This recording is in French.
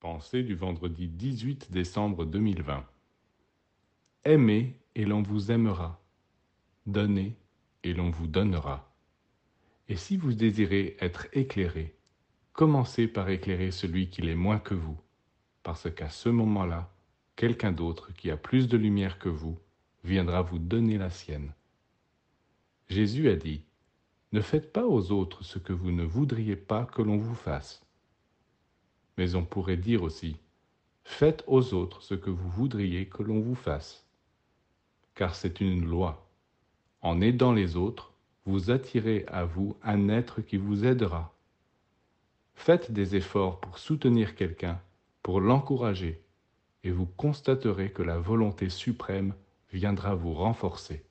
Pensée du vendredi 18 décembre 2020. Aimez et l'on vous aimera. Donnez et l'on vous donnera. Et si vous désirez être éclairé, commencez par éclairer celui qui l'est moins que vous, parce qu'à ce moment-là, quelqu'un d'autre qui a plus de lumière que vous viendra vous donner la sienne. Jésus a dit, Ne faites pas aux autres ce que vous ne voudriez pas que l'on vous fasse. Mais on pourrait dire aussi, Faites aux autres ce que vous voudriez que l'on vous fasse. Car c'est une loi. En aidant les autres, vous attirez à vous un être qui vous aidera. Faites des efforts pour soutenir quelqu'un, pour l'encourager, et vous constaterez que la volonté suprême viendra vous renforcer.